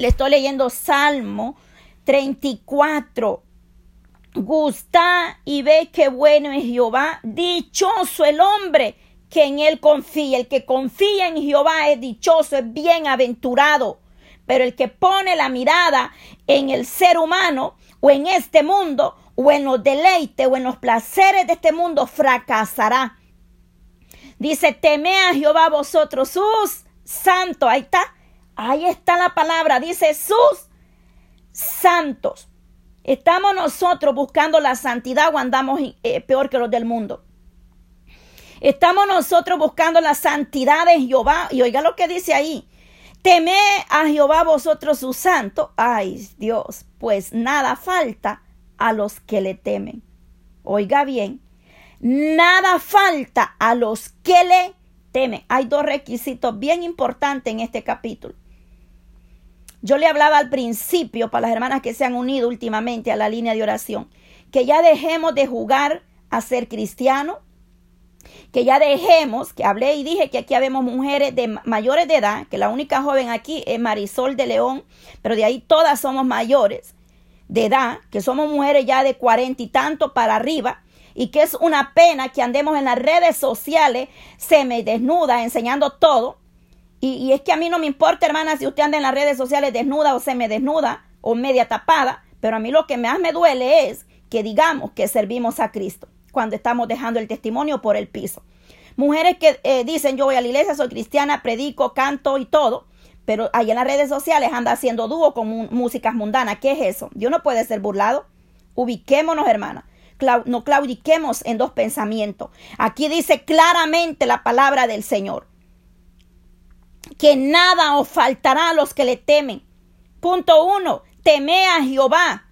Le estoy leyendo Salmo 34. Gusta y ve que bueno es Jehová. Dichoso el hombre que en él confía. El que confía en Jehová es dichoso, es bienaventurado. Pero el que pone la mirada en el ser humano o en este mundo o en los deleites o en los placeres de este mundo fracasará. Dice, teme a Jehová vosotros sus santos. Ahí está. Ahí está la palabra. Dice sus santos. ¿Estamos nosotros buscando la santidad o andamos eh, peor que los del mundo? Estamos nosotros buscando la santidad de Jehová. Y oiga lo que dice ahí. Teme a Jehová vosotros sus santos. Ay, Dios, pues nada falta a los que le temen. Oiga bien, nada falta a los que le temen. Hay dos requisitos bien importantes en este capítulo. Yo le hablaba al principio para las hermanas que se han unido últimamente a la línea de oración, que ya dejemos de jugar a ser cristiano, que ya dejemos, que hablé y dije que aquí habemos mujeres de mayores de edad, que la única joven aquí es Marisol de León, pero de ahí todas somos mayores de edad, que somos mujeres ya de cuarenta y tanto para arriba, y que es una pena que andemos en las redes sociales, se me enseñando todo, y, es que a mí no me importa, hermana, si usted anda en las redes sociales desnuda o se me desnuda o media tapada, pero a mí lo que más me duele es que digamos que servimos a Cristo cuando estamos dejando el testimonio por el piso. Mujeres que eh, dicen yo voy a la iglesia, soy cristiana, predico, canto y todo, pero ahí en las redes sociales anda haciendo dúo con músicas mundanas. ¿Qué es eso? Dios no puede ser burlado. Ubiquémonos, hermana. no claudiquemos en dos pensamientos. Aquí dice claramente la palabra del Señor que nada os faltará a los que le temen. Punto uno, teme a Jehová.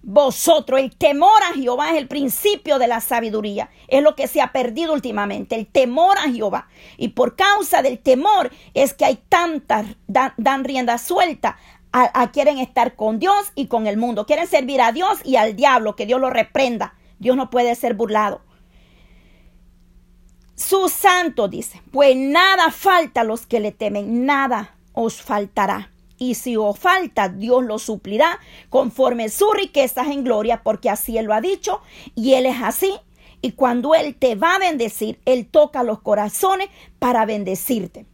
Vosotros, el temor a Jehová es el principio de la sabiduría. Es lo que se ha perdido últimamente, el temor a Jehová. Y por causa del temor es que hay tantas, dan, rienda suelta a, quieren estar con Dios y con el mundo. Quieren servir a Dios y al diablo, que Dios lo reprenda. Dios no puede ser burlado. Su santo dice, pues nada falta a los que le temen, nada os faltará. Y si os falta, Dios lo suplirá conforme sus riquezas en gloria, porque así Él lo ha dicho, y Él es así. Y cuando Él te va a bendecir, Él toca los corazones para bendecirte.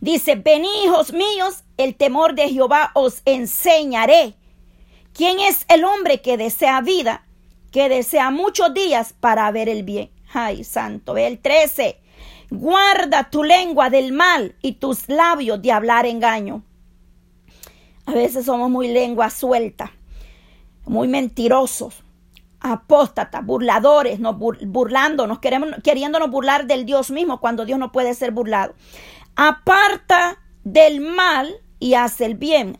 Dice, ven hijos míos, el temor de Jehová os enseñaré. ¿Quién es el hombre que desea vida, que desea muchos días para ver el bien? Ay, santo. El 13. Guarda tu lengua del mal y tus labios de hablar engaño. A veces somos muy lengua suelta, muy mentirosos, apóstatas, burladores, nos burlándonos, queremos, queriéndonos burlar del Dios mismo cuando Dios no puede ser burlado. Aparta del mal y haz el bien.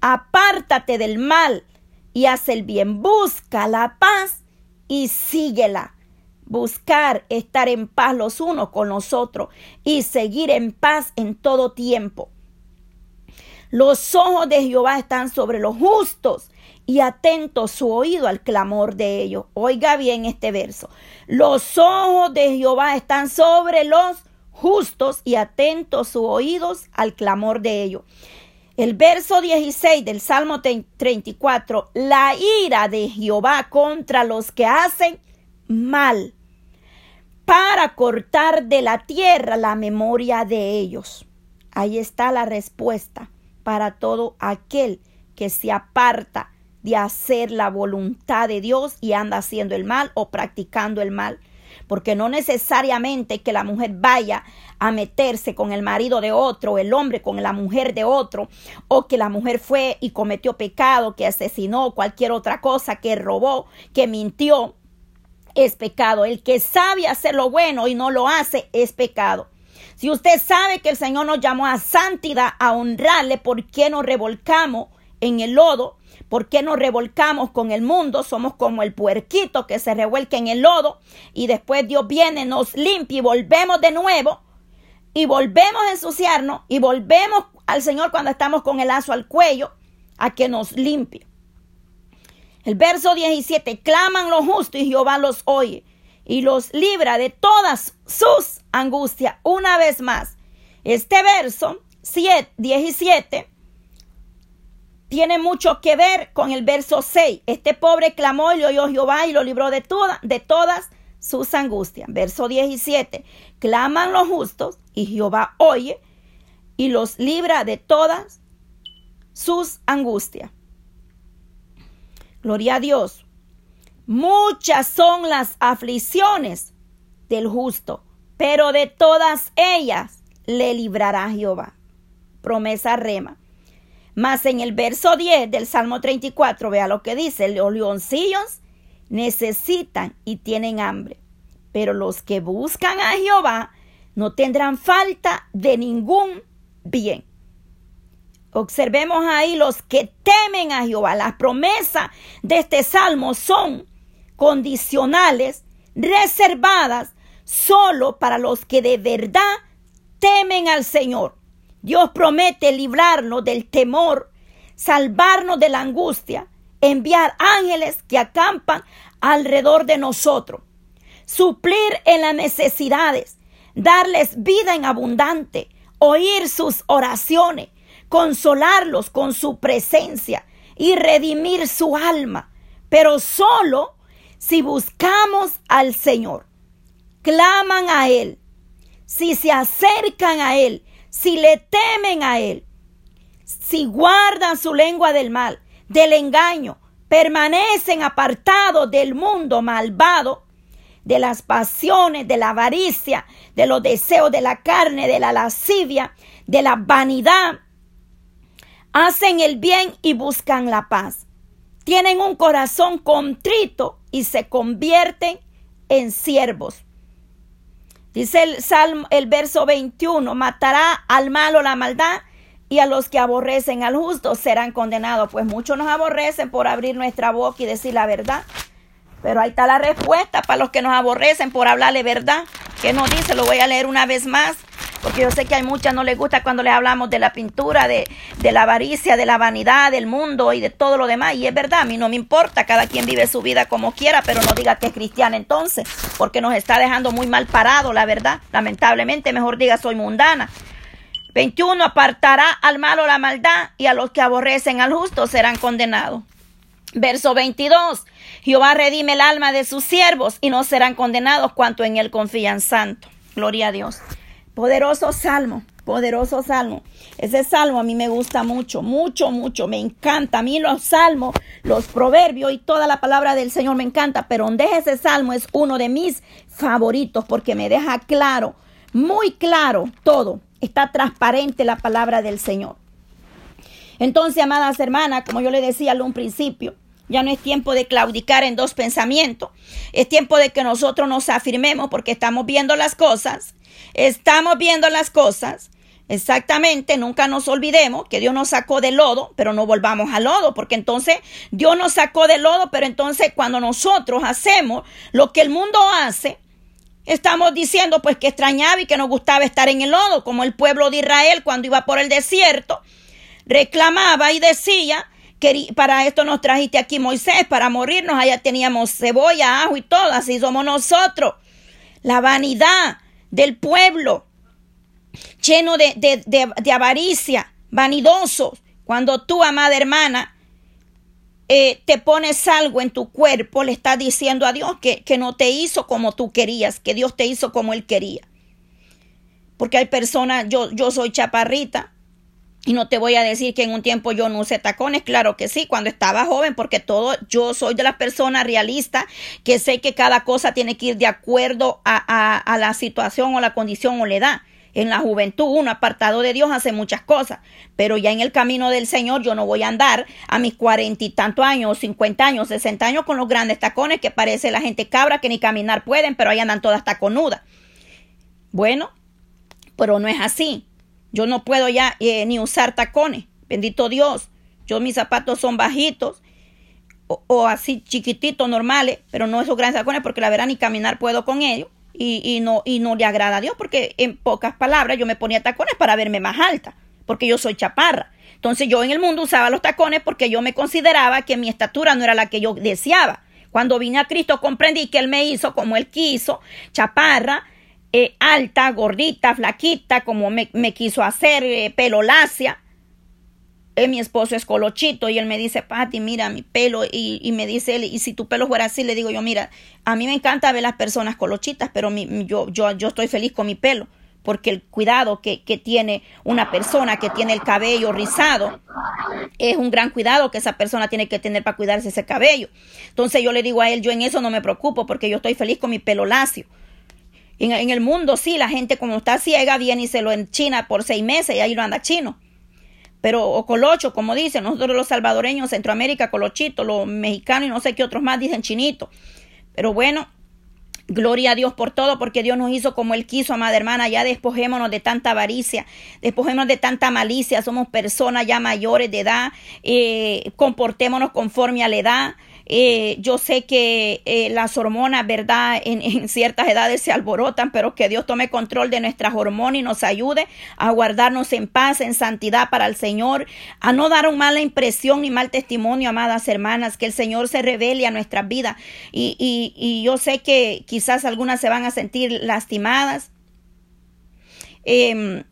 Apártate del mal y haz el bien. Busca la paz y síguela buscar estar en paz los unos con los otros y seguir en paz en todo tiempo. Los ojos de Jehová están sobre los justos y atento su oído al clamor de ellos. Oiga bien este verso. Los ojos de Jehová están sobre los justos y atentos sus oídos al clamor de ellos. El verso 16 del Salmo 34, la ira de Jehová contra los que hacen mal para cortar de la tierra la memoria de ellos. Ahí está la respuesta para todo aquel que se aparta de hacer la voluntad de Dios y anda haciendo el mal o practicando el mal. Porque no necesariamente que la mujer vaya a meterse con el marido de otro, el hombre con la mujer de otro, o que la mujer fue y cometió pecado, que asesinó, cualquier otra cosa, que robó, que mintió es pecado. El que sabe hacer lo bueno y no lo hace es pecado. Si usted sabe que el Señor nos llamó a santidad, a honrarle, ¿por qué nos revolcamos en el lodo? ¿Por qué nos revolcamos con el mundo? Somos como el puerquito que se revuelca en el lodo y después Dios viene, nos limpia y volvemos de nuevo y volvemos a ensuciarnos y volvemos al Señor cuando estamos con el lazo al cuello a que nos limpie. El verso 17, claman los justos y Jehová los oye y los libra de todas sus angustias. Una vez más, este verso 17 tiene mucho que ver con el verso 6. Este pobre clamó y le oyó Jehová y lo libró de, toda, de todas sus angustias. Verso 17. Claman los justos y Jehová oye y los libra de todas sus angustias. Gloria a Dios. Muchas son las aflicciones del justo, pero de todas ellas le librará Jehová. Promesa rema. Mas en el verso 10 del Salmo 34, vea lo que dice, los leoncillos necesitan y tienen hambre, pero los que buscan a Jehová no tendrán falta de ningún bien. Observemos ahí los que temen a Jehová. Las promesas de este salmo son condicionales, reservadas solo para los que de verdad temen al Señor. Dios promete librarnos del temor, salvarnos de la angustia, enviar ángeles que acampan alrededor de nosotros, suplir en las necesidades, darles vida en abundante, oír sus oraciones, consolarlos con su presencia y redimir su alma, pero solo si buscamos al Señor, claman a Él, si se acercan a Él, si le temen a Él, si guardan su lengua del mal, del engaño, permanecen apartados del mundo malvado, de las pasiones, de la avaricia, de los deseos de la carne, de la lascivia, de la vanidad, hacen el bien y buscan la paz. Tienen un corazón contrito y se convierten en siervos. Dice el Salmo, el verso 21, matará al malo la maldad y a los que aborrecen al justo serán condenados. Pues muchos nos aborrecen por abrir nuestra boca y decir la verdad. Pero ahí está la respuesta para los que nos aborrecen por hablarle verdad. ¿Qué nos dice? Lo voy a leer una vez más. Porque yo sé que hay muchas no les gusta cuando les hablamos de la pintura, de, de, la avaricia, de la vanidad, del mundo y de todo lo demás. Y es verdad, a mí no me importa, cada quien vive su vida como quiera, pero no diga que es cristiana entonces, porque nos está dejando muy mal parado, la verdad. Lamentablemente, mejor diga soy mundana. 21. Apartará al malo la maldad y a los que aborrecen al justo serán condenados. Verso 22. Jehová redime el alma de sus siervos y no serán condenados cuanto en él confían santo. Gloria a Dios. Poderoso salmo, poderoso salmo. Ese salmo a mí me gusta mucho, mucho, mucho. Me encanta. A mí los salmos, los proverbios y toda la palabra del Señor me encanta. Pero donde ese salmo es uno de mis favoritos porque me deja claro, muy claro todo. Está transparente la palabra del Señor. Entonces, amadas hermanas, como yo le decía al un principio, ya no es tiempo de claudicar en dos pensamientos. Es tiempo de que nosotros nos afirmemos porque estamos viendo las cosas Estamos viendo las cosas. Exactamente, nunca nos olvidemos que Dios nos sacó del lodo, pero no volvamos al lodo, porque entonces Dios nos sacó del lodo, pero entonces cuando nosotros hacemos lo que el mundo hace, estamos diciendo pues que extrañaba y que nos gustaba estar en el lodo, como el pueblo de Israel cuando iba por el desierto, reclamaba y decía para esto nos trajiste aquí Moisés, para morirnos, allá teníamos cebolla, ajo y todo, así somos nosotros. La vanidad, del pueblo, lleno de, avaricia, vanidosos. Cuando tú, amada hermana, eh, te pones algo en tu cuerpo, le estás diciendo a Dios que, que no te hizo como tú querías, que Dios te hizo como Él quería. Porque hay personas, yo, yo soy chaparrita, y no te voy a decir que en un tiempo yo no usé tacones, claro que sí, cuando estaba joven, porque todo, yo soy de las personas realistas que sé que cada cosa tiene que ir de acuerdo a, la situación o la condición o la edad. En la juventud, uno apartado de Dios hace muchas cosas, pero ya en el camino del Señor yo no voy a andar a mis cuarenta y tantos años, cincuenta años, sesenta años con los grandes tacones que parece la gente cabra que ni caminar pueden, pero ahí andan todas taconudas. Bueno, pero no es así. Yo no puedo ya eh, ni usar tacones. Bendito Dios. Yo mis zapatos son bajitos o, así chiquititos, normales, pero no esos grandes tacones porque la verdad ni caminar puedo con ellos. Y, no, y no le agrada a Dios porque en pocas palabras yo me ponía tacones para verme más alta, porque yo soy chaparra. Entonces yo en el mundo usaba los tacones porque yo me consideraba que mi estatura no era la que yo deseaba. Cuando vine a Cristo comprendí que Él me hizo como Él quiso, chaparra, eh, alta, gordita, flaquita, como me, quiso hacer, eh, pelo lacia, eh, mi esposo es colochito y él me dice, Pati, mira mi pelo y, me dice él, y si tu pelo fuera así, le digo yo, mira, a mí me encanta ver las personas colochitas, pero yo, yo, yo estoy feliz con mi pelo porque el cuidado que, que, tiene una persona que tiene el cabello rizado es un gran cuidado que esa persona tiene que tener para cuidarse ese cabello. Entonces yo le digo a él, yo en eso no me preocupo porque yo estoy feliz con mi pelo lacio. En, el mundo sí, la gente como está ciega viene y se lo enchina por seis meses y ahí lo anda chino. Pero, o colocho, como dicen, nosotros los salvadoreños, Centroamérica, colochito, los mexicanos y no sé qué otros más dicen chinito. Pero bueno, Gloria a Dios por todo, porque Dios nos hizo como Él quiso, amada hermana. Ya despojémonos de tanta avaricia, despojémonos de tanta malicia. Somos personas ya mayores de edad, eh, comportémonos conforme a la edad. Eh, yo sé que eh, las hormonas, ¿verdad? En, ciertas edades se alborotan, pero que Dios tome control de nuestras hormonas y nos ayude a guardarnos en paz, en santidad para el Señor, a no dar una mala impresión ni mal testimonio, amadas hermanas, que el Señor se revele a nuestras vidas. Y, y, y yo sé que quizás algunas se van a sentir lastimadas. Eh,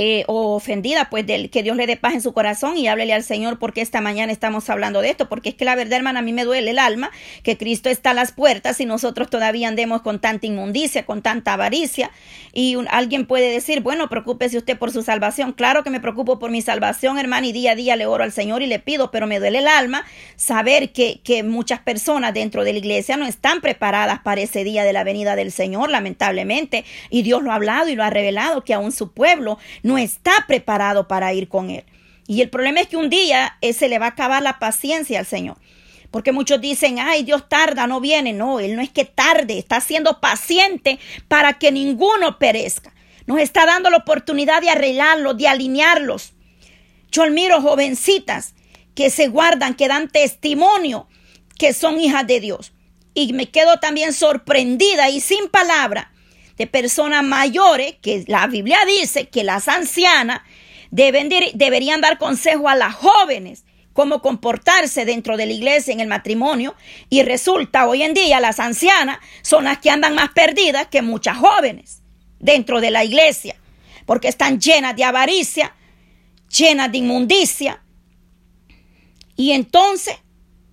eh, o ofendida, pues del, que Dios le dé paz en su corazón y háblele al Señor porque esta mañana estamos hablando de esto, porque es que la verdad, hermana, a mí me duele el alma que Cristo está a las puertas y nosotros todavía andemos con tanta inmundicia, con tanta avaricia. Y alguien puede decir, bueno, preocúpese usted por su salvación. Claro que me preocupo por mi salvación, hermana, y día a día le oro al Señor y le pido, pero me duele el alma saber que, que muchas personas dentro de la iglesia no están preparadas para ese día de la venida del Señor, lamentablemente. Y Dios lo ha hablado y lo ha revelado que aún su pueblo no está preparado para ir con Él. Y el problema es que un día eh, se le va a acabar la paciencia al Señor. Porque muchos dicen, ay, Dios tarda, no viene. No, Él no es que tarde, está siendo paciente para que ninguno perezca. Nos está dando la oportunidad de arreglarlos, de alinearlos. Yo admiro jovencitas que se guardan, que dan testimonio que son hijas de Dios. Y me quedo también sorprendida y sin palabra de personas mayores, que la Biblia dice que las ancianas deben, deberían dar consejo a las jóvenes cómo comportarse dentro de la iglesia en el matrimonio y resulta hoy en día las ancianas son las que andan más perdidas que muchas jóvenes dentro de la iglesia porque están llenas de avaricia, llenas de inmundicia. Y entonces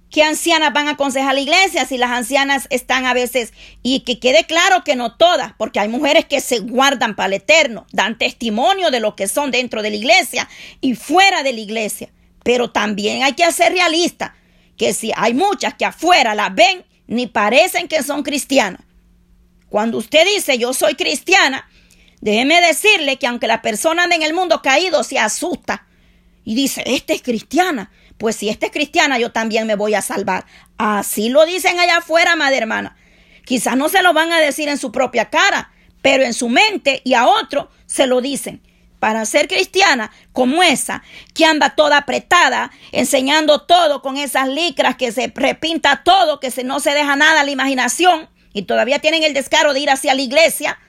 ¿Qué ancianas van a aconsejar a la iglesia si las ancianas están a veces? Y que quede claro que no todas, porque hay mujeres que se guardan para el eterno, dan testimonio de lo que son dentro de la iglesia y fuera de la iglesia. Pero también hay que ser realista, que si hay muchas que afuera las ven, ni parecen que son cristianas. Cuando usted dice yo soy cristiana, déjeme decirle que aunque la persona anda en el mundo caído, se asusta y dice, esta es cristiana pues si esta es cristiana, yo también me voy a salvar. Así lo dicen allá afuera, madre hermana. Quizás no se lo van a decir en su propia cara, pero en su mente y a otro se lo dicen. Para ser cristiana como esa, que anda toda apretada, enseñando todo con esas licras, que se repinta todo, que se, no se deja nada a la imaginación, y todavía tienen el descaro de ir hacia la iglesia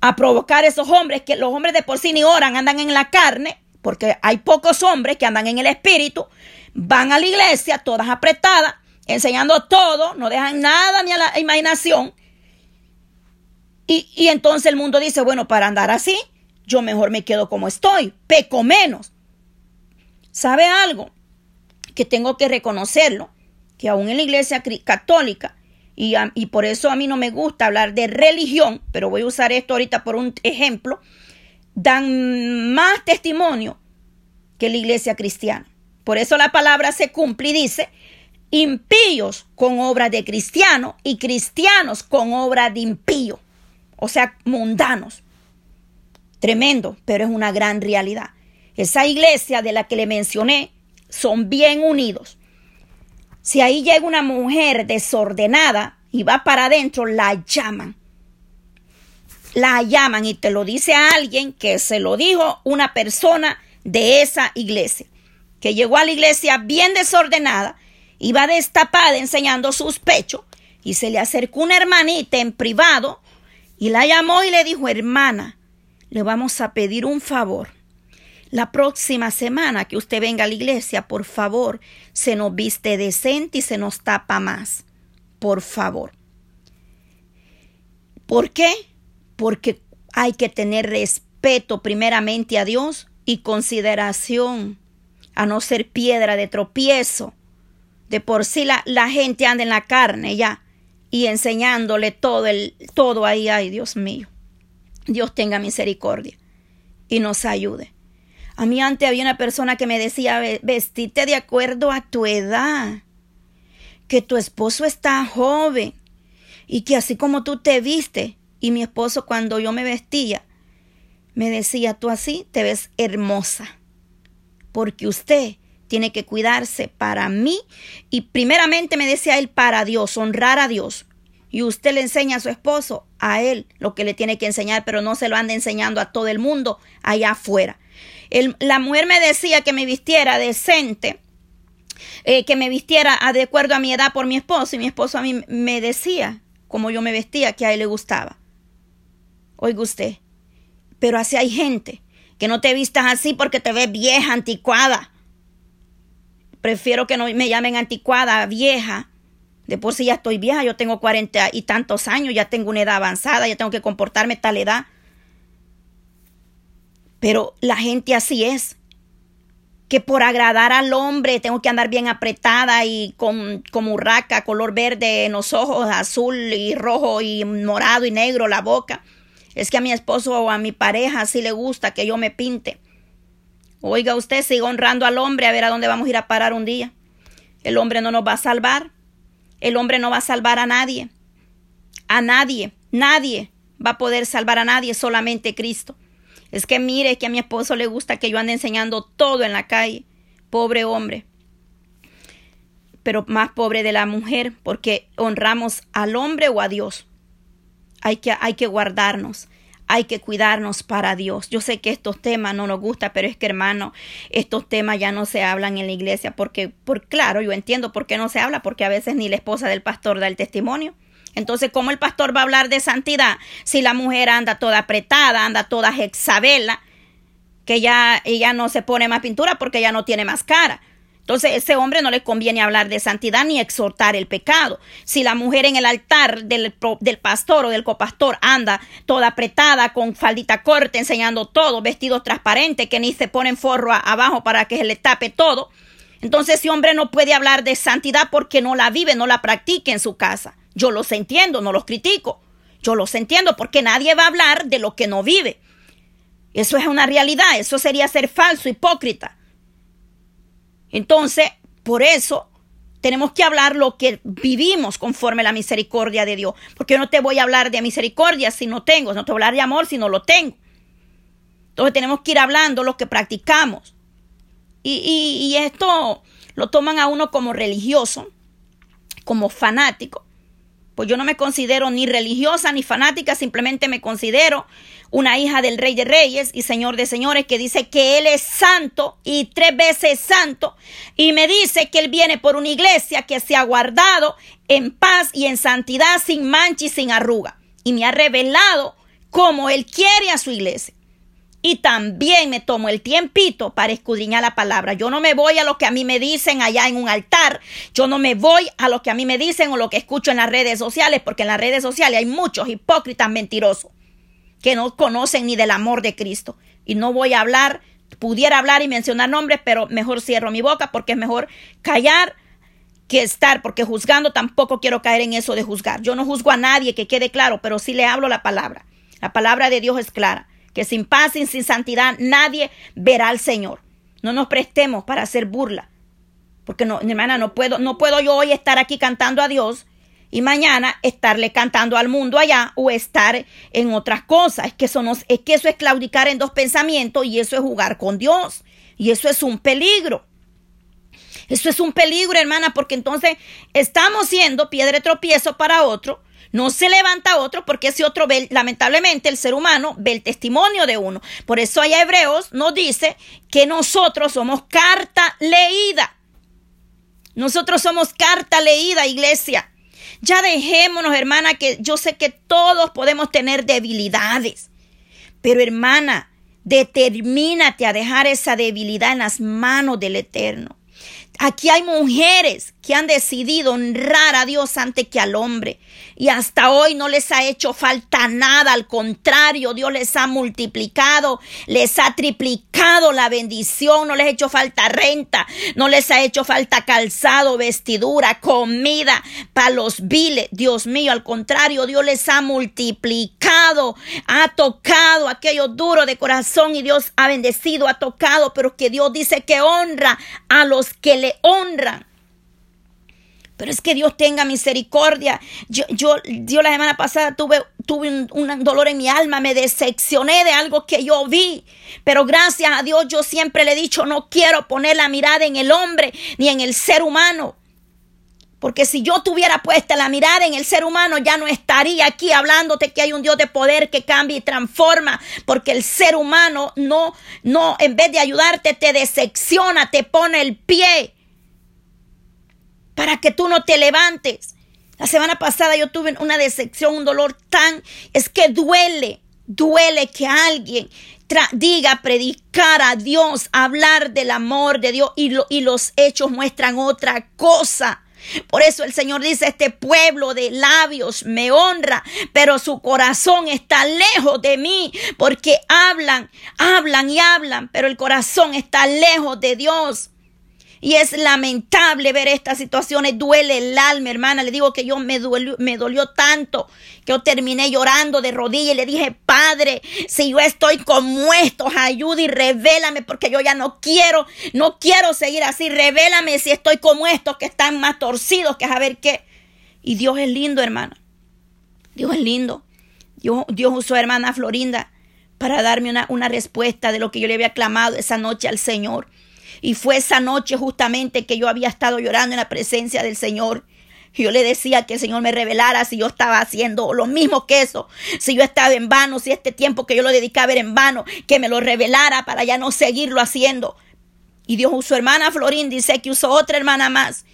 a provocar esos hombres, que los hombres de por sí ni oran, andan en la carne, porque hay pocos hombres que andan en el espíritu, van a la iglesia todas apretadas, enseñando todo, no dejan nada ni a la imaginación. Y, y entonces el mundo dice, bueno, para andar así, yo mejor me quedo como estoy, peco menos. ¿Sabe algo? Que tengo que reconocerlo, que aún en la iglesia católica, y, y, por eso a mí no me gusta hablar de religión, pero voy a usar esto ahorita por un ejemplo, dan más testimonio que la iglesia cristiana. Por eso la palabra se cumple y dice, impíos con obras de cristiano y cristianos con obras de impío, o sea, mundanos. Tremendo, pero es una gran realidad. Esa iglesia de la que le mencioné son bien unidos. Si ahí llega una mujer desordenada y va para adentro, la llaman la llaman y te lo dice a alguien que se lo dijo una persona de esa iglesia, que llegó a la iglesia bien desordenada, iba destapada enseñando sus pechos y se le acercó una hermanita en privado y la llamó y le dijo, hermana, le vamos a pedir un favor. La próxima semana que usted venga a la iglesia, por favor, se nos viste decente y se nos tapa más. Por favor. ¿Por qué? Porque hay que tener respeto primeramente a Dios y consideración a no ser piedra de tropiezo. De por sí la, la gente anda en la carne ya y enseñándole todo el todo ahí, ay Dios mío. Dios tenga misericordia y nos ayude. A mí antes había una persona que me decía, vestite de acuerdo a tu edad, que tu esposo está joven y que así como tú te viste, y mi esposo cuando yo me vestía, me decía, tú así te ves hermosa, porque usted tiene que cuidarse para mí y primeramente me decía él para Dios, honrar a Dios. Y usted le enseña a su esposo, a él, lo que le tiene que enseñar, pero no se lo anda enseñando a todo el mundo allá afuera la mujer me decía que me vistiera decente, eh, que me vistiera de acuerdo a mi edad por mi esposo, y mi esposo a mí me decía como yo me vestía, que a él le gustaba. Oiga usted, pero así hay gente que no te vistas así porque te ves vieja, anticuada. Prefiero que no me llamen anticuada, vieja. De por sí ya estoy vieja, yo tengo cuarenta y tantos años, ya tengo una edad avanzada, ya tengo que comportarme tal edad. Pero la gente así es. Que por agradar al hombre tengo que andar bien apretada y con como urraca, color verde en los ojos, azul y rojo y morado y negro la boca. Es que a mi esposo o a mi pareja así le gusta que yo me pinte. Oiga, usted sigue honrando al hombre a ver a dónde vamos a ir a parar un día. El hombre no nos va a salvar. El hombre no va a salvar a nadie. A nadie. Nadie va a poder salvar a nadie, solamente Cristo. Es que mire que a mi esposo le gusta que yo ande enseñando todo en la calle. Pobre hombre. Pero más pobre de la mujer, porque honramos al hombre o a Dios. Hay que, hay que guardarnos hay que cuidarnos para Dios. Yo sé que estos temas no nos gustan, pero es que hermano, estos temas ya no se hablan en la iglesia porque, por claro, yo entiendo por qué no se habla, porque a veces ni la esposa del pastor da el testimonio. Entonces, ¿cómo el pastor va a hablar de santidad si la mujer anda toda apretada, anda toda hexabela, que ya ella no se pone más pintura porque ya no tiene más cara? Entonces, ese hombre no le conviene hablar de santidad ni exhortar el pecado. Si la mujer en el altar del, del pastor o del copastor anda toda apretada, con faldita corta, enseñando todo, vestidos transparentes, que ni se ponen forro abajo para que se le tape todo, entonces ese hombre no puede hablar de santidad porque no la vive, no la practica en su casa. Yo los entiendo, no los critico. Yo los entiendo porque nadie va a hablar de lo que no vive. Eso es una realidad, eso sería ser falso, hipócrita. Entonces, por eso tenemos que hablar lo que vivimos conforme a la misericordia de Dios. Porque yo no te voy a hablar de misericordia si no tengo, no te voy a hablar de amor si no lo tengo. Entonces tenemos que ir hablando lo que practicamos. Y, y esto lo toman a uno como religioso, como fanático. Pues yo no me considero ni religiosa ni fanática, simplemente me considero una hija del Rey de Reyes y Señor de Señores que dice que Él es santo y tres veces santo y me dice que Él viene por una iglesia que se ha guardado en paz y en santidad sin mancha y sin arruga y me ha revelado cómo Él quiere a su iglesia y también me tomo el tiempito para escudriñar la palabra. Yo no me voy a lo que a mí me dicen allá en un altar. Yo no me voy a lo que a mí me dicen o lo que escucho en las redes sociales, porque en las redes sociales hay muchos hipócritas mentirosos que no conocen ni del amor de Cristo. Y no voy a hablar, pudiera hablar y mencionar nombres, pero mejor cierro mi boca porque es mejor callar que estar, porque juzgando tampoco quiero caer en eso de juzgar. Yo no juzgo a nadie, que quede claro, pero sí le hablo la palabra. La palabra de Dios es clara que sin paz y sin santidad nadie verá al Señor. No nos prestemos para hacer burla. Porque no, hermana, no puedo, no puedo yo hoy estar aquí cantando a Dios y mañana estarle cantando al mundo allá o estar en otras cosas. Es que eso, es, eso es claudicar en dos pensamientos y eso es jugar con Dios. Y eso es un peligro. Eso es un peligro, hermana, porque entonces estamos siendo piedra de tropiezo para otro no se levanta otro porque ese otro ve, lamentablemente, el ser humano ve el testimonio de uno. Por eso allá Hebreos nos dice que nosotros somos carta leída. Nosotros somos carta leída, iglesia. Ya dejémonos, hermana, que yo sé que todos podemos tener debilidades. Pero hermana, determínate a dejar esa debilidad en las manos del Eterno. Aquí hay mujeres que han decidido honrar a Dios antes que al hombre. Y hasta hoy no les ha hecho falta nada. Al contrario, Dios les ha multiplicado, les ha triplicado la bendición. No les ha hecho falta renta, no les ha hecho falta calzado, vestidura, comida para los viles. Dios mío, al contrario, Dios les ha multiplicado, ha tocado aquello duro de corazón y Dios ha bendecido, ha tocado, pero que Dios dice que honra a los que le honran. Pero es que Dios tenga misericordia. Yo, yo, yo la semana pasada tuve, tuve un, dolor en mi alma, me decepcioné de algo que yo vi. Pero gracias a Dios yo siempre le he dicho, no quiero poner la mirada en el hombre ni en el ser humano. Porque si yo tuviera puesta la mirada en el ser humano, ya no estaría aquí hablándote que hay un Dios de poder que cambia y transforma. Porque el ser humano no, no, en vez de ayudarte, te decepciona, te pone el pie para que tú no te levantes. La semana pasada yo tuve una decepción, un dolor tan... Es que duele, duele que alguien diga predicar a Dios, hablar del amor de Dios y, y los hechos muestran otra cosa. Por eso el Señor dice, este pueblo de labios me honra, pero su corazón está lejos de mí, porque hablan, hablan y hablan, pero el corazón está lejos de Dios. Y es lamentable ver estas situaciones, duele el alma, hermana. Le digo que yo me dolió, me dolió tanto que yo terminé llorando de rodillas y le dije, Padre, si yo estoy como estos, ayuda y revélame porque yo ya no quiero, no quiero seguir así. Revélame si estoy como estos que están más torcidos que a ver qué. Y Dios es lindo, hermana. Dios es lindo. Dios, Dios usó a hermana Florinda para darme una, una respuesta de lo que yo le había clamado esa noche al Señor. Y fue esa noche justamente que yo había estado llorando en la presencia del Señor. Yo le decía que el Señor me revelara si yo estaba haciendo lo mismo que eso, si yo estaba en vano, si este tiempo que yo lo dedicaba era en vano, que me lo revelara para ya no seguirlo haciendo. Y Dios usó hermana Florín, dice que usó otra hermana más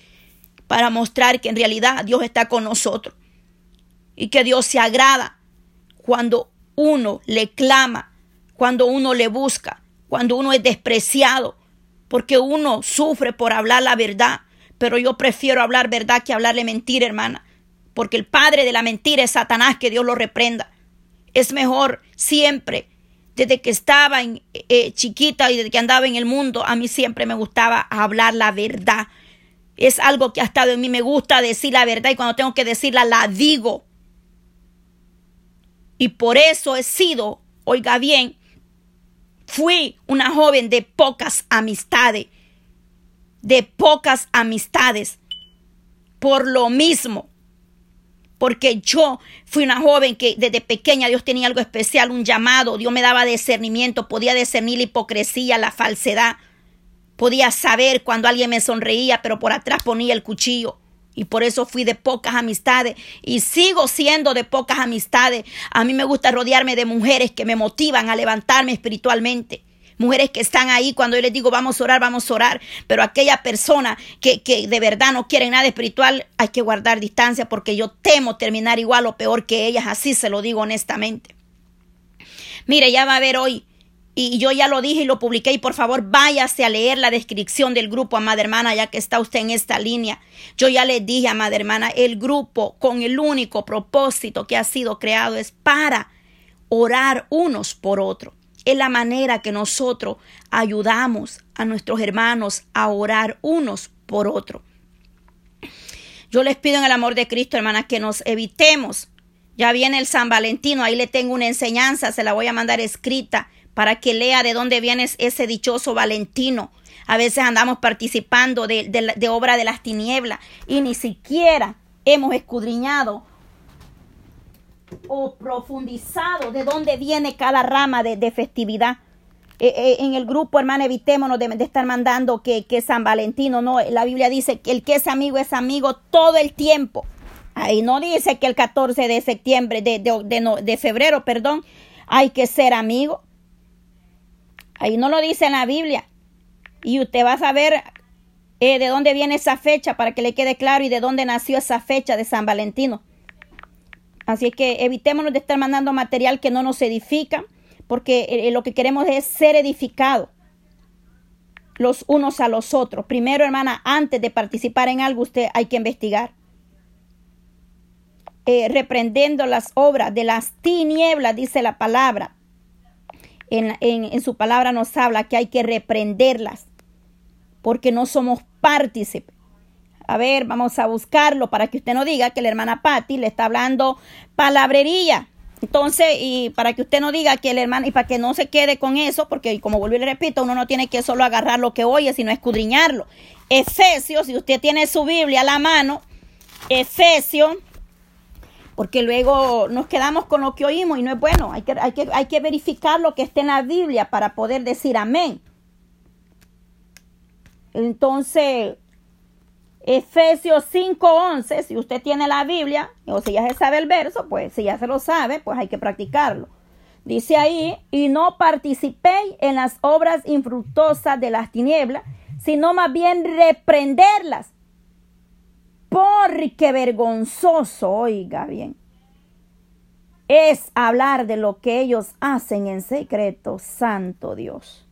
para mostrar que en realidad Dios está con nosotros y que Dios se agrada cuando uno le clama, cuando uno le busca, cuando uno es despreciado, porque uno sufre por hablar la verdad, pero yo prefiero hablar verdad que hablarle mentira, hermana, porque el padre de la mentira es Satanás, que Dios lo reprenda. Es mejor siempre, desde que estaba en, eh, chiquita y desde que andaba en el mundo, a mí siempre me gustaba hablar la verdad. Es algo que ha estado en mí, me gusta decir la verdad y cuando tengo que decirla, la digo. Y por eso he sido, oiga bien, Fui una joven de pocas amistades, de pocas amistades, por lo mismo, porque yo fui una joven que desde pequeña Dios tenía algo especial, un llamado, Dios me daba discernimiento, podía discernir la hipocresía, la falsedad, podía saber cuando alguien me sonreía, pero por atrás ponía el cuchillo. Y por eso fui de pocas amistades y sigo siendo de pocas amistades. A mí me gusta rodearme de mujeres que me motivan a levantarme espiritualmente. Mujeres que están ahí cuando yo les digo vamos a orar, vamos a orar. Pero aquella persona que, que de verdad no quiere nada espiritual, hay que guardar distancia porque yo temo terminar igual o peor que ellas. Así se lo digo honestamente. Mire, ya va a haber hoy y yo ya lo dije y lo publiqué y por favor váyase a leer la descripción del grupo, amada hermana, ya que está usted en esta línea. Yo ya le dije, amada hermana, el grupo con el único propósito que ha sido creado es para orar unos por otros. Es la manera que nosotros ayudamos a nuestros hermanos a orar unos por otros. Yo les pido en el amor de Cristo, hermanas, que nos evitemos. Ya viene el San Valentino, ahí le tengo una enseñanza, se la voy a mandar escrita para que lea de dónde viene ese dichoso Valentino. A veces andamos participando de, de, obra de las tinieblas y ni siquiera hemos escudriñado o profundizado de dónde viene cada rama de, festividad. Eh, eh, en el grupo, hermana, evitémonos de, estar mandando que, que, San Valentino, no, la Biblia dice que el que es amigo es amigo todo el tiempo. Ahí no dice que el 14 de septiembre, de, de, de febrero, perdón, hay que ser amigo. Ahí no lo dice en la Biblia. Y usted va a saber eh, de dónde viene esa fecha para que le quede claro y de dónde nació esa fecha de San Valentino. Así es que evitémonos de estar mandando material que no nos edifica, porque eh, lo que queremos es ser edificado. los unos a los otros. Primero, hermana, antes de participar en algo, usted hay que investigar. Eh, reprendiendo las obras de las tinieblas, dice la palabra. En, su palabra nos habla que hay que reprenderlas, porque no somos partícipes. A ver, vamos a buscarlo para que usted no diga que la hermana Patti le está hablando palabrería. Entonces, y para que usted no diga que el hermano, y para que no se quede con eso, porque como vuelvo y le repito, uno no tiene que solo agarrar lo que oye, sino escudriñarlo. Efesios, si usted tiene su Biblia a la mano, Efesios, porque luego nos quedamos con lo que oímos y no es bueno. Hay que, hay que, hay que verificar lo que está en la Biblia para poder decir amén. Entonces, Efesios 5:11, si usted tiene la Biblia, o si ya se sabe el verso, pues si ya se lo sabe, pues hay que practicarlo. Dice ahí, y no participéis en las obras infructuosas de las tinieblas, sino más bien reprenderlas. Porque vergonzoso, oiga bien, es hablar de lo que ellos hacen en secreto, santo Dios.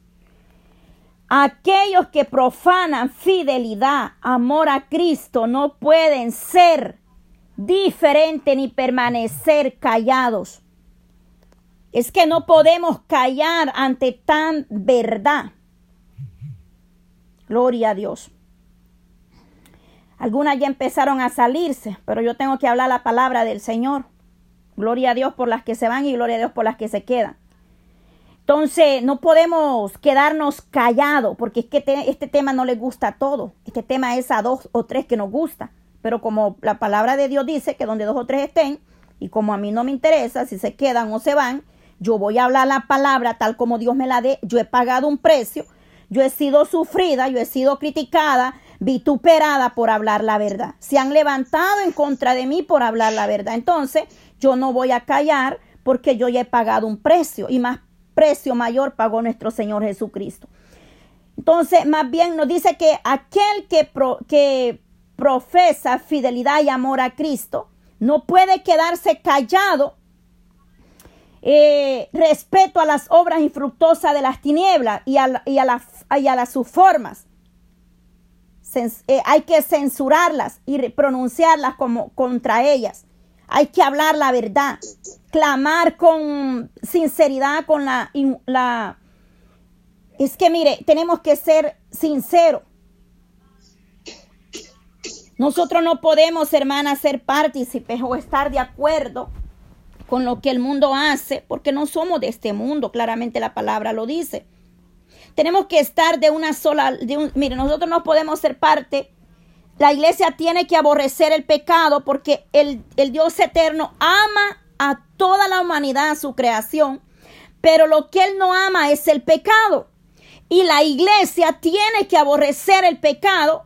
Aquellos que profanan fidelidad, amor a Cristo, no pueden ser diferentes ni permanecer callados. Es que no podemos callar ante tan verdad. Gloria a Dios. Algunas ya empezaron a salirse, pero yo tengo que hablar la palabra del Señor. Gloria a Dios por las que se van y gloria a Dios por las que se quedan. Entonces, no podemos quedarnos callados porque es que este tema no le gusta a todos. Este tema es a dos o tres que nos gusta. Pero como la palabra de Dios dice que donde dos o tres estén, y como a mí no me interesa si se quedan o se van, yo voy a hablar la palabra tal como Dios me la dé. Yo he pagado un precio, yo he sido sufrida, yo he sido criticada, vituperada por hablar la verdad. Se han levantado en contra de mí por hablar la verdad. Entonces, yo no voy a callar porque yo ya he pagado un precio y más precio mayor pagó nuestro Señor Jesucristo. Entonces, más bien nos dice que aquel que, que profesa fidelidad y amor a Cristo no puede quedarse callado eh, respeto a las obras infructuosas de las tinieblas y a, y a, las sus formas. Eh, hay que censurarlas y pronunciarlas como contra ellas. Hay que hablar la verdad clamar con sinceridad, con la, la... Es que mire, tenemos que ser sinceros. Nosotros no podemos, hermanas, ser partícipes o estar de acuerdo con lo que el mundo hace, porque no somos de este mundo, claramente la palabra lo dice. Tenemos que estar de una sola, de un, mire, nosotros no podemos ser parte. La iglesia tiene que aborrecer el pecado porque el, el Dios eterno ama a toda la humanidad, a su creación, pero lo que Él no ama es el pecado. Y la iglesia tiene que aborrecer el pecado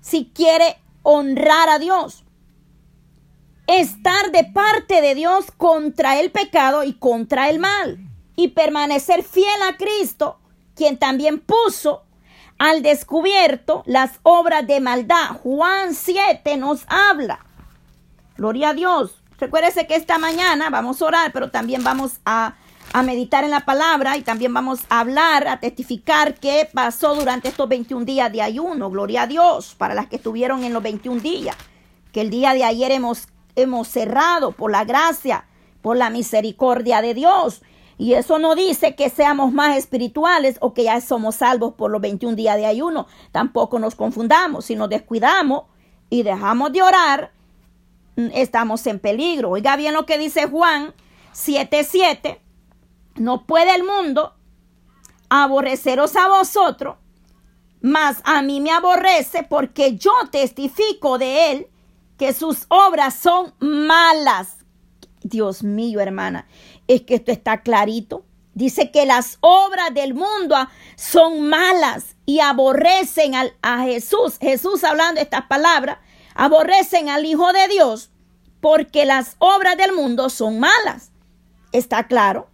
si quiere honrar a Dios. Estar de parte de Dios contra el pecado y contra el mal. Y permanecer fiel a Cristo, quien también puso al descubierto las obras de maldad. Juan 7 nos habla. Gloria a Dios. Recuérdese que esta mañana vamos a orar, pero también vamos a, meditar en la palabra y también vamos a hablar, a testificar qué pasó durante estos 21 días de ayuno. Gloria a Dios para las que estuvieron en los 21 días. Que el día de ayer hemos, hemos cerrado por la gracia, por la misericordia de Dios. Y eso no dice que seamos más espirituales o que ya somos salvos por los 21 días de ayuno. Tampoco nos confundamos. Si nos descuidamos y dejamos de orar, estamos en peligro. Oiga bien lo que dice Juan 7:7. No puede el mundo aborreceros a vosotros, mas a mí me aborrece porque yo testifico de él que sus obras son malas. Dios mío, hermana, es que esto está clarito. Dice que las obras del mundo son malas y aborrecen a Jesús. Jesús hablando estas palabras aborrecen al Hijo de Dios porque las obras del mundo son malas. ¿Está claro?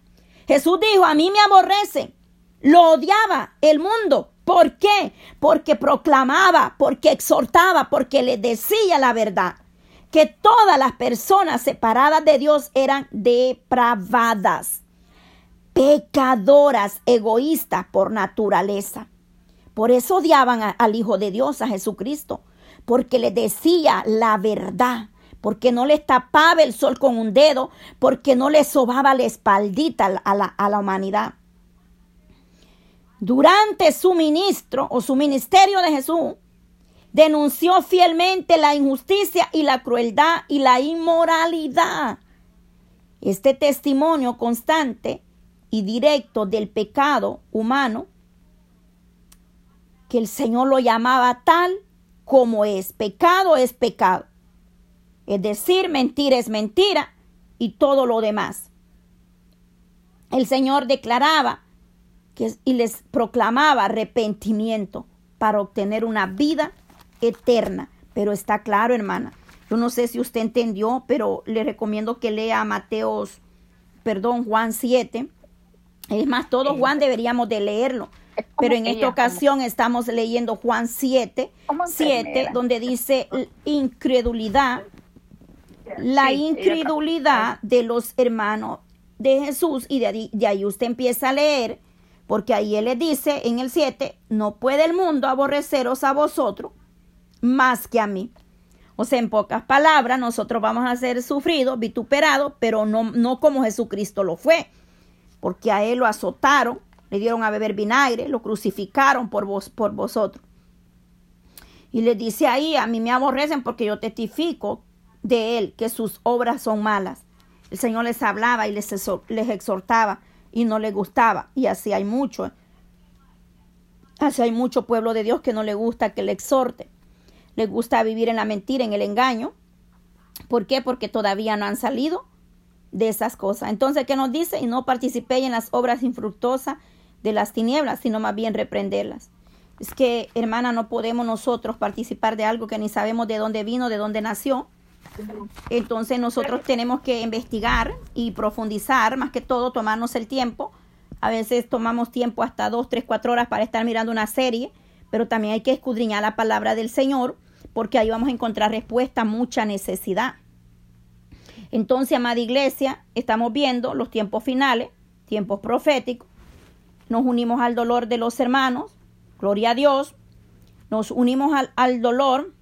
Jesús dijo, a mí me aborrecen. Lo odiaba el mundo. ¿Por qué? Porque proclamaba, porque exhortaba, porque le decía la verdad. Que todas las personas separadas de Dios eran depravadas, pecadoras, egoístas por naturaleza. Por eso odiaban al Hijo de Dios, a Jesucristo, porque le decía la verdad, porque no les tapaba el sol con un dedo, porque no le sobaba la espaldita a la, a la humanidad. Durante su ministro o su ministerio de Jesús, denunció fielmente la injusticia y la crueldad y la inmoralidad. Este testimonio constante y directo del pecado humano, que el Señor lo llamaba tal como es. Pecado es pecado. Es decir, mentira es mentira y todo lo demás. El Señor declaraba que, y les proclamaba arrepentimiento para obtener una vida eterna. Pero está claro, hermana. Yo no sé si usted entendió, pero le recomiendo que lea Mateos, perdón, Juan 7. Es más, todo Juan deberíamos de leerlo. Pero en esta ocasión estamos leyendo Juan 7, 7, donde dice incredulidad, la incredulidad de los hermanos de Jesús y de ahí, de ahí usted empieza a leer, porque ahí él le dice en el 7, no puede el mundo aborreceros a vosotros más que a mí. O sea, en pocas palabras, nosotros vamos a ser sufridos, vituperados, pero no, no como Jesucristo lo fue, porque a él lo azotaron, le dieron a beber vinagre, lo crucificaron por, vos, por vosotros. Y le dice ahí, a mí me aborrecen porque yo testifico de él que sus obras son malas. El Señor les hablaba y les, les exhortaba y no les gustaba. Y así hay mucho. Así hay mucho pueblo de Dios que no le gusta que le exhorte les gusta vivir en la mentira, en el engaño. ¿Por qué? Porque todavía no han salido de esas cosas. Entonces, ¿qué nos dice? Y no participéis en las obras infructuosas de las tinieblas, sino más bien reprenderlas. Es que, hermana, no podemos nosotros participar de algo que ni sabemos de dónde vino, de dónde nació. Entonces nosotros tenemos que investigar y profundizar, más que todo tomarnos el tiempo. A veces tomamos tiempo hasta dos, tres, cuatro horas para estar mirando una serie pero también hay que escudriñar la palabra del Señor porque ahí vamos a encontrar respuesta a mucha necesidad. Entonces, amada iglesia, estamos viendo los tiempos finales, tiempos proféticos. Nos unimos al dolor de los hermanos, gloria a Dios. Nos unimos al, al dolor.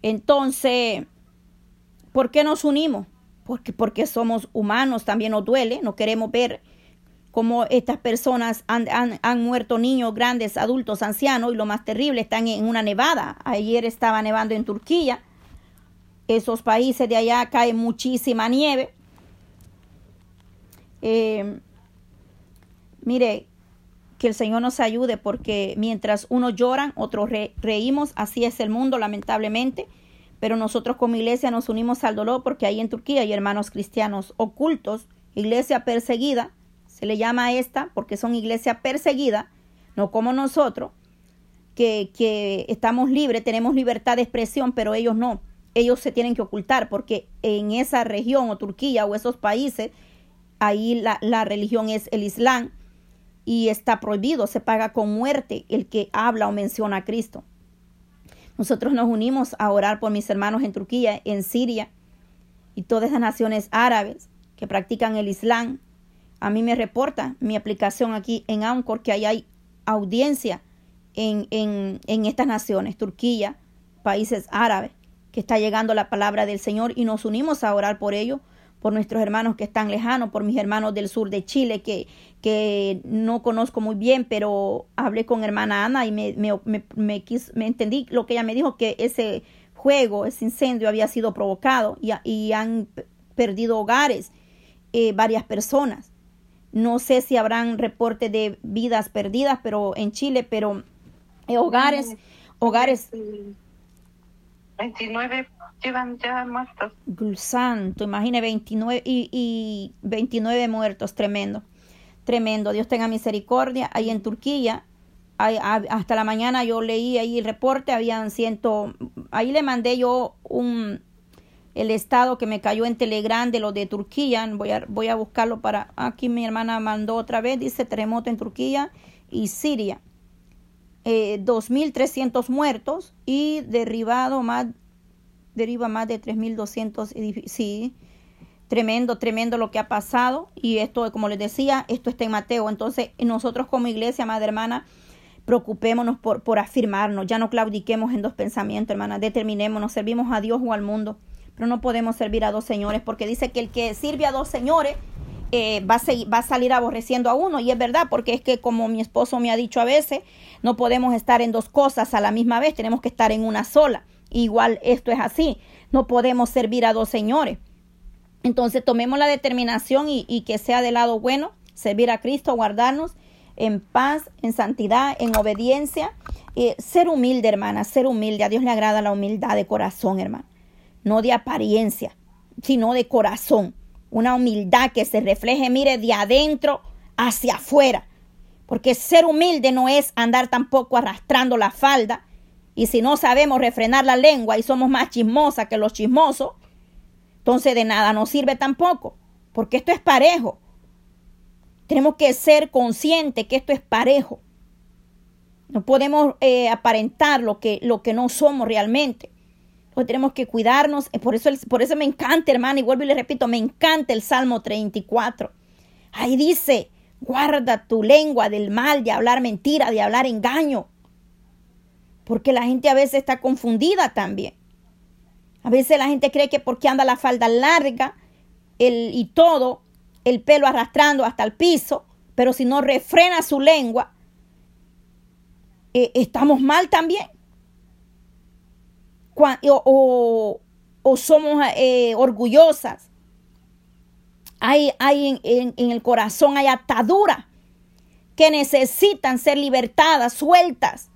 Entonces, ¿por qué nos unimos? Porque, porque somos humanos, también nos duele, no queremos ver como estas personas han, han, muerto niños, grandes, adultos, ancianos y lo más terrible, están en una nevada. Ayer estaba nevando en Turquía. Esos países de allá cae muchísima nieve. Eh, mire, que el Señor nos ayude porque mientras unos lloran, otros reímos. Así es el mundo, lamentablemente. Pero nosotros como iglesia nos unimos al dolor porque ahí en Turquía hay hermanos cristianos ocultos, iglesia perseguida, se le llama a esta porque son iglesias perseguidas, no como nosotros, que, que estamos libres, tenemos libertad de expresión, pero ellos no. Ellos se tienen que ocultar porque en esa región o Turquía o esos países, ahí la, la religión es el Islam y está prohibido, se paga con muerte el que habla o menciona a Cristo. Nosotros nos unimos a orar por mis hermanos en Turquía, en Siria y todas las naciones árabes que practican el Islam a mí me reporta mi aplicación aquí en Anchor que ahí hay audiencia en, en, en estas naciones, Turquía, países árabes, que está llegando la palabra del Señor y nos unimos a orar por ellos, por nuestros hermanos que están lejanos, por mis hermanos del sur de Chile que, que no conozco muy bien, pero hablé con hermana Ana y me, me, me, me, entendí lo que ella me dijo, que ese juego, ese incendio había sido provocado y, y han perdido hogares eh, varias personas. No sé si habrán reporte de vidas perdidas, pero en Chile, pero eh, hogares, hogares. 29 llevan ya muertos. Santo, imagine 29 y, y 29 muertos, tremendo, tremendo. Dios tenga misericordia. Ahí en Turquía, hasta la mañana yo leí ahí el reporte, habían ciento, ahí le mandé yo un, el estado que me cayó en Telegram de lo de Turquía. Voy a, voy a buscarlo para. Aquí mi hermana mandó otra vez, dice terremoto en Turquía y Siria. Eh, 2.300 muertos y derribado más, deriva más de 3.200 Sí, Tremendo, tremendo lo que ha pasado. Y esto, como les decía, esto está en Mateo. Entonces, nosotros como iglesia, madre hermana, preocupémonos por, por afirmarnos. Ya no claudiquemos en dos pensamientos, hermana. Determinémonos, servimos a Dios o al mundo. Pero no podemos servir a dos señores, porque dice que el que sirve a dos señores eh, va, a salir aborreciendo a uno. Y es verdad, porque es que como mi esposo me ha dicho a veces, no podemos estar en dos cosas a la misma vez, tenemos que estar en una sola. Igual esto es así, no podemos servir a dos señores. Entonces tomemos la determinación y, que sea del lado bueno, servir a Cristo, guardarnos en paz, en santidad, en obediencia. Eh, ser humilde, hermana, ser humilde. A Dios le agrada la humildad de corazón, hermano. No de apariencia, sino de corazón una humildad que se refleje, mire, de adentro hacia afuera. Porque ser humilde no es andar tampoco arrastrando la falda. Y si no sabemos refrenar la lengua y somos más chismosas que los chismosos, entonces de nada nos sirve tampoco. Porque esto es parejo. Tenemos que ser conscientes que esto es parejo. No podemos eh, aparentar lo que, lo que no somos realmente. Pues tenemos que cuidarnos. Eh, por eso, por eso me encanta, hermano, y vuelvo y le repito, me encanta el Salmo 34. Ahí dice, guarda tu lengua del mal, de hablar mentira, de hablar engaño. Porque la gente a veces está confundida también. A veces la gente cree que porque anda la falda larga el, y todo, el pelo arrastrando hasta el piso, pero si no refrena su lengua, eh, estamos mal también o, somos eh, orgullosas. Hay, hay en, en, el corazón hay ataduras que necesitan ser libertadas, sueltas.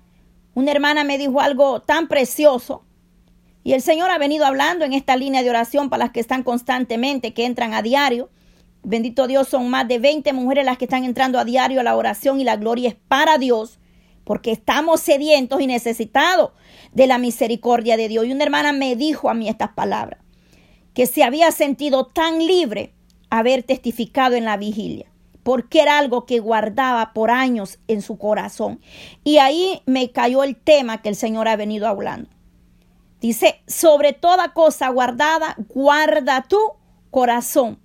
Una hermana me dijo algo tan precioso. Y el Señor ha venido hablando en esta línea de oración para las que están constantemente, que entran a diario. Bendito Dios, son más de 20 mujeres las que están entrando a diario a la oración y la gloria es para Dios porque estamos sedientos y necesitados de la misericordia de Dios. Y una hermana me dijo a mí estas palabras, que se había sentido tan libre haber testificado en la vigilia, porque era algo que guardaba por años en su corazón. Y ahí me cayó el tema que el Señor ha venido hablando. Dice, sobre toda cosa guardada, guarda tu corazón,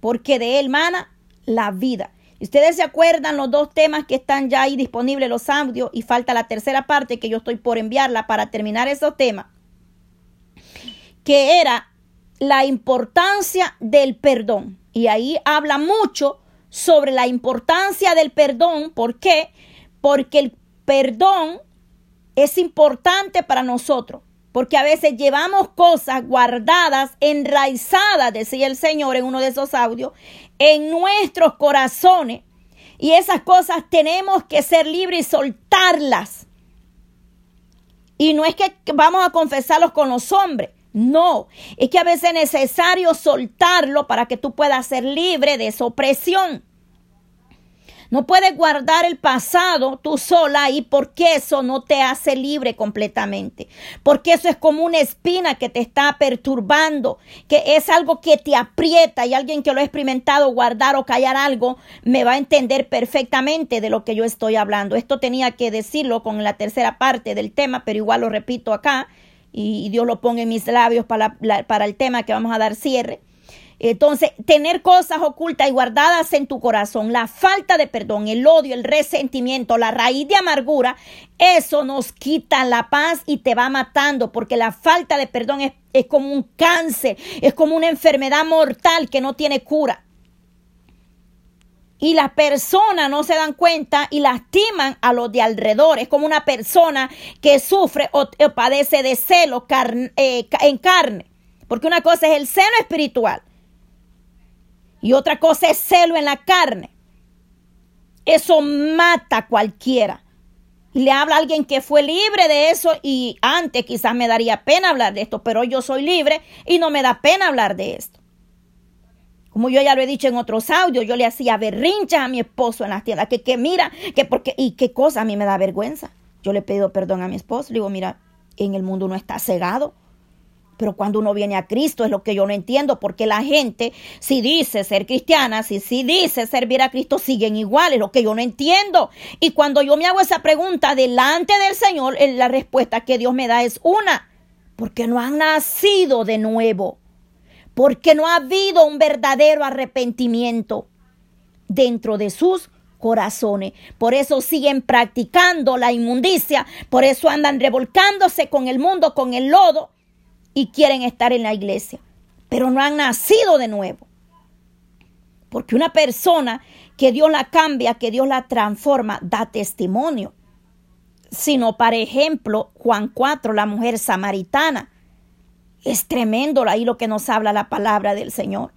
porque de él mana la vida ustedes se acuerdan los dos temas que están ya ahí disponibles, los audios, y falta la tercera parte que yo estoy por enviarla para terminar esos temas, que era la importancia del perdón. Y ahí habla mucho sobre la importancia del perdón. ¿Por qué? Porque el perdón es importante para nosotros. Porque a veces llevamos cosas guardadas, enraizadas, decía el Señor en uno de esos audios, en nuestros corazones. Y esas cosas tenemos que ser libres y soltarlas. Y no es que vamos a confesarlos con los hombres. No, es que a veces es necesario soltarlo para que tú puedas ser libre de esa opresión. No puedes guardar el pasado tú sola y porque eso no te hace libre completamente. Porque eso es como una espina que te está perturbando, que es algo que te aprieta y alguien que lo ha experimentado guardar o callar algo me va a entender perfectamente de lo que yo estoy hablando. Esto tenía que decirlo con la tercera parte del tema, pero igual lo repito acá y Dios lo ponga en mis labios para, para el tema que vamos a dar cierre. Entonces, tener cosas ocultas y guardadas en tu corazón, la falta de perdón, el odio, el resentimiento, la raíz de amargura, eso nos quita la paz y te va matando, porque la falta de perdón es, como un cáncer, es como una enfermedad mortal que no tiene cura. Y las personas no se dan cuenta y lastiman a los de alrededor. Es como una persona que sufre o, padece de celo eh, en carne. Porque una cosa es el celo espiritual y otra cosa es celo en la carne. Eso mata a cualquiera. Y le habla a alguien que fue libre de eso y antes quizás me daría pena hablar de esto, pero yo soy libre y no me da pena hablar de esto. Como yo ya lo he dicho en otros audios, yo le hacía berrinchas a mi esposo en las tiendas, que, que mira, que porque, y qué cosa a mí me da vergüenza. Yo le he pedido perdón a mi esposo, le digo, mira, en el mundo no está cegado. Pero cuando uno viene a Cristo es lo que yo no entiendo, porque la gente, si dice ser cristiana, si, si dice servir a Cristo, siguen iguales, lo que yo no entiendo. Y cuando yo me hago esa pregunta delante del Señor, la respuesta que Dios me da es una, porque no han nacido de nuevo, porque no ha habido un verdadero arrepentimiento dentro de sus corazones. Por eso siguen practicando la inmundicia, por eso andan revolcándose con el mundo, con el lodo y quieren estar en la iglesia, pero no han nacido de nuevo. Porque una persona que Dios la cambia, que Dios la transforma, da testimonio. Sino, para ejemplo, Juan 4, la mujer samaritana. Es tremendo ahí lo que nos habla la palabra del Señor.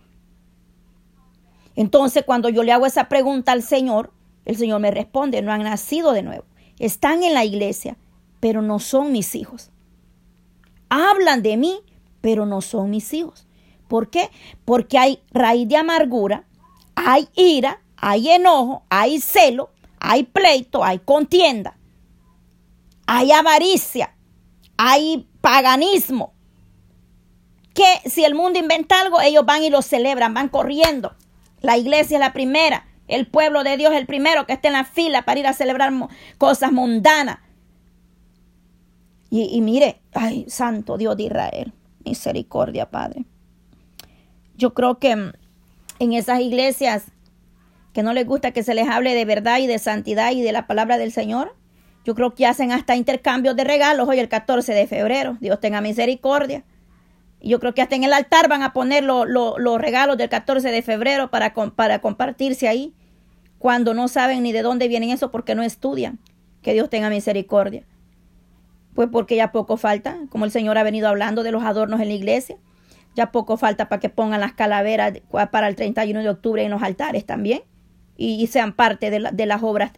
Entonces, cuando yo le hago esa pregunta al Señor, el Señor me responde, no han nacido de nuevo. Están en la iglesia, pero no son mis hijos. Hablan de mí, pero no son mis hijos. ¿Por qué? Porque hay raíz de amargura, hay ira, hay enojo, hay celo, hay pleito, hay contienda, hay avaricia, hay paganismo. Que si el mundo inventa algo, ellos van y lo celebran, van corriendo. La iglesia es la primera, el pueblo de Dios es el primero que está en la fila para ir a celebrar cosas mundanas. Y, y mire, ay, santo Dios de Israel, misericordia, Padre. Yo creo que mm, en esas iglesias que no les gusta que se les hable de verdad y de santidad y de la palabra del Señor, yo creo que hacen hasta intercambios de regalos hoy el 14 de febrero. Dios tenga misericordia. Yo creo que hasta en el altar van a poner los regalos del 14 de febrero para, para compartirse ahí, cuando no saben ni de dónde vienen eso porque no estudian. Que Dios tenga misericordia. Pues porque ya poco falta, como el Señor ha venido hablando de los adornos en la iglesia. Ya poco falta para que pongan las calaveras para el 31 de octubre en los altares también y, sean parte de, de las obras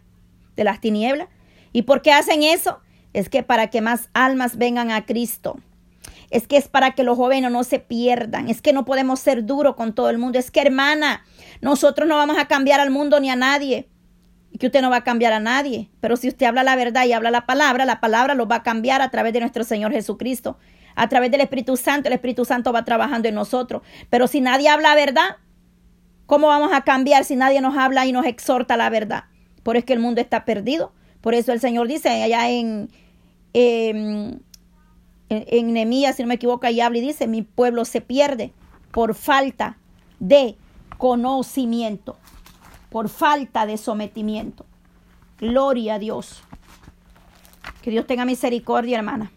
de las tinieblas. ¿Y por qué hacen eso? Es que para que más almas vengan a Cristo. Es que es para que los jóvenes no se pierdan. Es que no podemos ser duros con todo el mundo. Es que, hermana, nosotros no vamos a cambiar al mundo ni a nadie. Que usted no va a cambiar a nadie. Pero si usted habla la verdad y habla la palabra, la palabra lo va a cambiar a través de nuestro Señor Jesucristo a través del Espíritu Santo, el Espíritu Santo va trabajando en nosotros. Pero si nadie habla verdad, ¿cómo vamos a cambiar si nadie nos habla y nos exhorta la verdad? Por eso el mundo está perdido. Por eso el Señor dice allá en, en, en si no me equivoco, ahí habla y dice, mi pueblo se pierde por falta de conocimiento, por falta de sometimiento. Gloria a Dios. Que Dios tenga misericordia, hermana.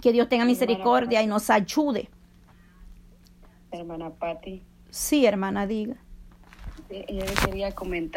Que Dios tenga misericordia y nos ayude. Hermana Patti. Sí, hermana, diga. Yo quería comentar.